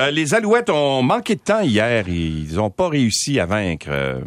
Euh, les Alouettes ont manqué de temps hier. Ils n'ont pas réussi à vaincre. euh,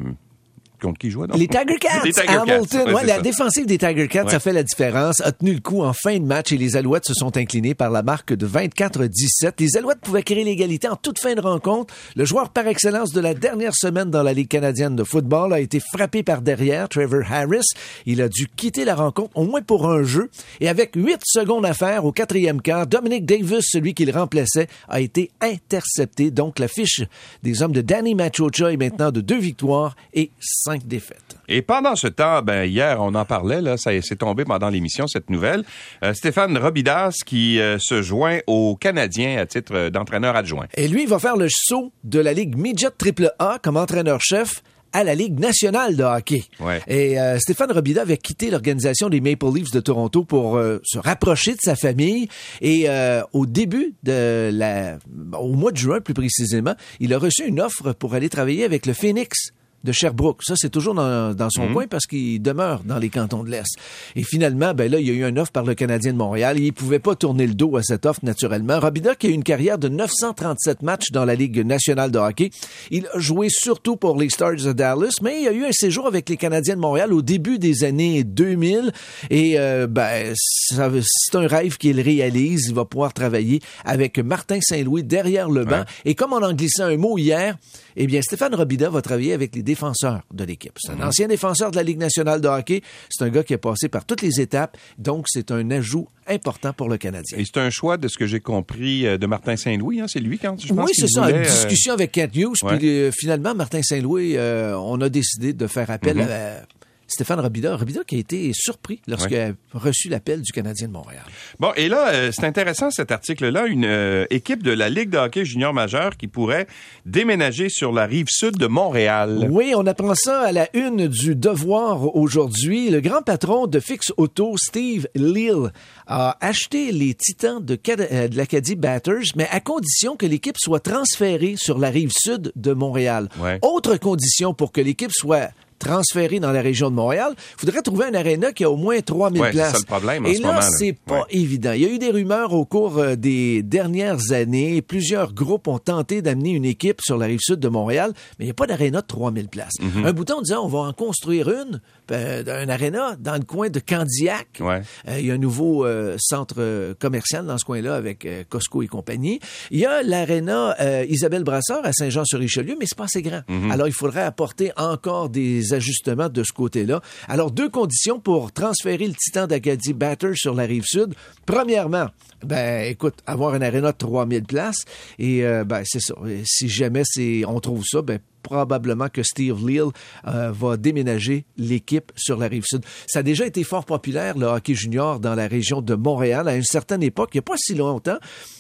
contre qui ils jouaient, donc? Les Tiger Cats, Les Tiger Cats. Hamilton. Ouais, la ça. défensive des Tiger Cats, Ouais. ça fait la différence. A tenu le coup en fin de match et les Alouettes se sont inclinés par la marque de 24-17. Les Alouettes pouvaient créer l'égalité en toute fin de rencontre. Le joueur par excellence de la dernière semaine dans la Ligue canadienne de football a été frappé par derrière, Trevor Harris. Il a dû quitter la rencontre, au moins pour un jeu. Et avec 8 secondes à faire au quatrième quart, Dominic Davis, celui qui le remplaçait, a été intercepté. Donc, la fiche des hommes de Danny Machocha est maintenant de deux victoires et cinq défaites. Et pendant ce temps, ben hier, on en parlait, là, ça s'est tombé pendant l'émission, cette nouvelle. Euh, Stéphane Robidas qui euh, se joint aux Canadiens à titre euh, d'entraîneur adjoint. Et lui, il va faire le saut de la Ligue Midget AAA comme entraîneur-chef à la Ligue nationale de hockey. Ouais. Et euh, Stéphane Robida avait quitté l'organisation des Maple Leafs de Toronto pour euh, se rapprocher de sa famille. Et euh, au début de la... au mois de juin, plus précisément, il a reçu une offre pour aller travailler avec le Phoenix de Sherbrooke. Ça, c'est toujours dans, dans son coin parce qu'il demeure dans les cantons de l'Est. Et finalement, ben là, il y a eu une offre par le Canadien de Montréal. Il pouvait pas tourner le dos à cette offre, naturellement. Robida, qui a eu une carrière de 937 matchs dans la Ligue nationale de hockey, il a joué surtout pour les Stars de Dallas, mais il a eu un séjour avec les Canadiens de Montréal au début des années 2000. Et euh, ben, c'est un rêve qu'il réalise. Il va pouvoir travailler avec Martin Saint-Louis derrière le banc. Et comme on en glissait un mot hier, eh bien, Stéphane Robida va travailler avec les défenseurs de l'équipe. C'est un ancien défenseur de la Ligue nationale de hockey. C'est un gars qui a passé par toutes les étapes. Donc, c'est un ajout important pour le Canadien. Et c'est un choix de ce que j'ai compris euh, de Martin Saint-Louis, hein, c'est lui quand je pense Oui, c'est ça. voulait, Une euh, discussion avec Kent ouais. Puis euh, finalement, Martin Saint-Louis, euh, on a décidé de faire appel Mhm. à Stéphane Robida. Robida qui a été surpris lorsqu'il a reçu l'appel du Canadien de Montréal. Bon, et là, euh, c'est intéressant cet article-là, une euh, équipe de la Ligue de hockey junior majeur qui pourrait déménager sur la rive sud de Montréal. Oui, on apprend ça à la une du Devoir aujourd'hui. Le grand patron de Fix Auto, Steve Leal, a acheté les titans de, euh, de l'Acadie Batters, mais à condition que l'équipe soit transférée sur la rive sud de Montréal. Ouais. Autre condition pour que l'équipe soit transférée dans la région de Montréal, il faudrait trouver un aréna qui a au moins 3000 Ouais, c'est places. ça le problème en Et ce là, c'est pas Ouais. évident. Il y a eu des rumeurs au cours euh, des dernières années. Plusieurs groupes ont tenté d'amener une équipe sur la rive sud de Montréal, mais il n'y a pas d'aréna de 3000 places. Mhm. Un bouton disant on va en construire une, euh, un aréna dans le coin de Candiac. Ouais. Euh, il y a un nouveau euh, centre euh, commercial dans ce coin-là avec euh, Costco et compagnie. Il y a l'aréna euh, Isabelle Brasseur à Saint-Jean-sur-Richelieu, mais c'est pas assez grand. Alors, il faudrait apporter encore des ajustements de ce côté-là. Alors, deux conditions pour transférer le Titan d'Acadie Batter sur la rive sud. Premièrement, ben, écoute, avoir un aréna de 3000 places. Et, euh, ben, c'est ça. Si jamais c'est, on trouve ça, ben, probablement que Steve Leal euh, va déménager l'équipe sur la rive sud. Ça a déjà été fort populaire, le hockey junior, dans la région de Montréal. À une certaine époque, il n'y a pas si longtemps,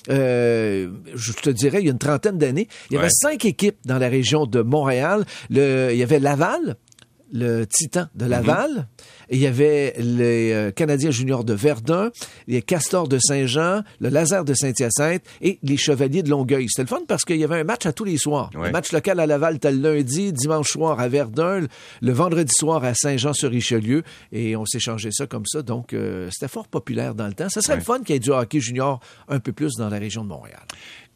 euh, je te dirais, il y a une trentaine d'années, il y avait cinq équipes dans la région de Montréal. Le, il y avait Laval, le Titan de Laval. Et il y avait les euh, Canadiens juniors de Verdun, les Castors de Saint-Jean, le Laser de Saint-Hyacinthe et les Chevaliers de Longueuil. C'était le fun parce qu'il y avait un match à tous les soirs. Ouais. Le match local à Laval, t'as le lundi, dimanche soir à Verdun, le- vendredi soir à Saint-Jean-sur-Richelieu. Et on changé ça comme ça. Donc, euh, c'était fort populaire dans le temps. Ça serait Ouais. le fun qu'il y ait du hockey junior un peu plus dans la région de Montréal.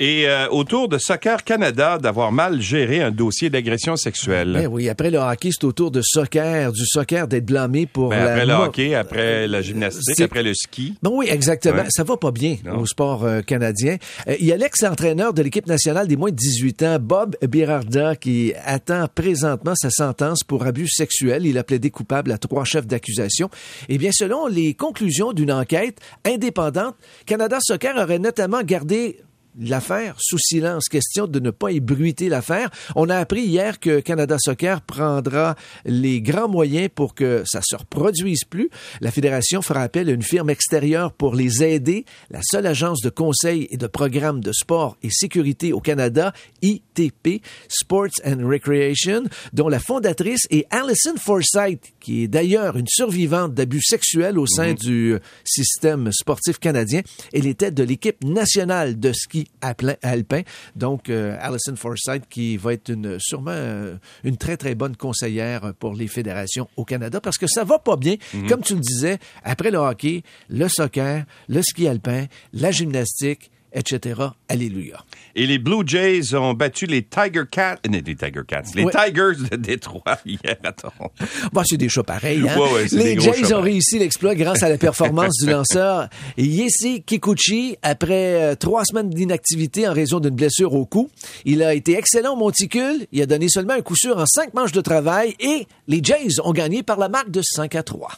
Et euh, autour de Soccer Canada d'avoir mal géré un dossier d'agression sexuelle. Ben oui, après le hockey, c'est au tour de soccer, du soccer d'être blâmé pour Ben, la après le mo- hockey, après la gymnastique, après le ski. Ben oui, exactement. Ouais. Ça va pas bien Non. au sport euh, canadien. Euh, il y a l'ex-entraîneur de l'équipe nationale des moins de 18 ans, Bob Birarda, qui attend présentement sa sentence pour abus sexuel. Il a plaidé coupable à trois chefs d'accusation. Eh bien, selon les conclusions d'une enquête indépendante, Canada Soccer aurait notamment gardé l'affaire sous silence. Question de ne pas ébruiter l'affaire. On a appris hier que Canada Soccer prendra les grands moyens pour que ça se reproduise plus. La fédération fera appel à une firme extérieure pour les aider. La seule agence de conseil et de programme de sport et sécurité au Canada, ITP, Sports and Recreation, dont la fondatrice est Alison Forsyth, qui est d'ailleurs une survivante d'abus sexuels au sein du euh, système sportif canadien. Elle était de l'équipe nationale de ski alpin. Donc, euh, Alison Forsyth, qui va être une, sûrement euh, une très, très bonne conseillère pour les fédérations au Canada, parce que ça va pas bien. Comme tu le disais, après le hockey, le soccer, le ski alpin, la gymnastique etc. Alléluia. Et les Blue Jays ont battu les Tiger Cats, euh, les Tiger Cats, les Oui. Tigers de Détroit hier à Toronto. Bon, c'est des chats pareils. Hein? Ouais, ouais, c'est des les Jays ont réussi l'exploit grâce à la performance du lanceur Yessi Kikuchi après euh, trois semaines d'inactivité en raison d'une blessure au cou. Il a été excellent au monticule. Il a donné seulement un coup sûr en cinq manches de travail et les Jays ont gagné par la marque de 5 à 3.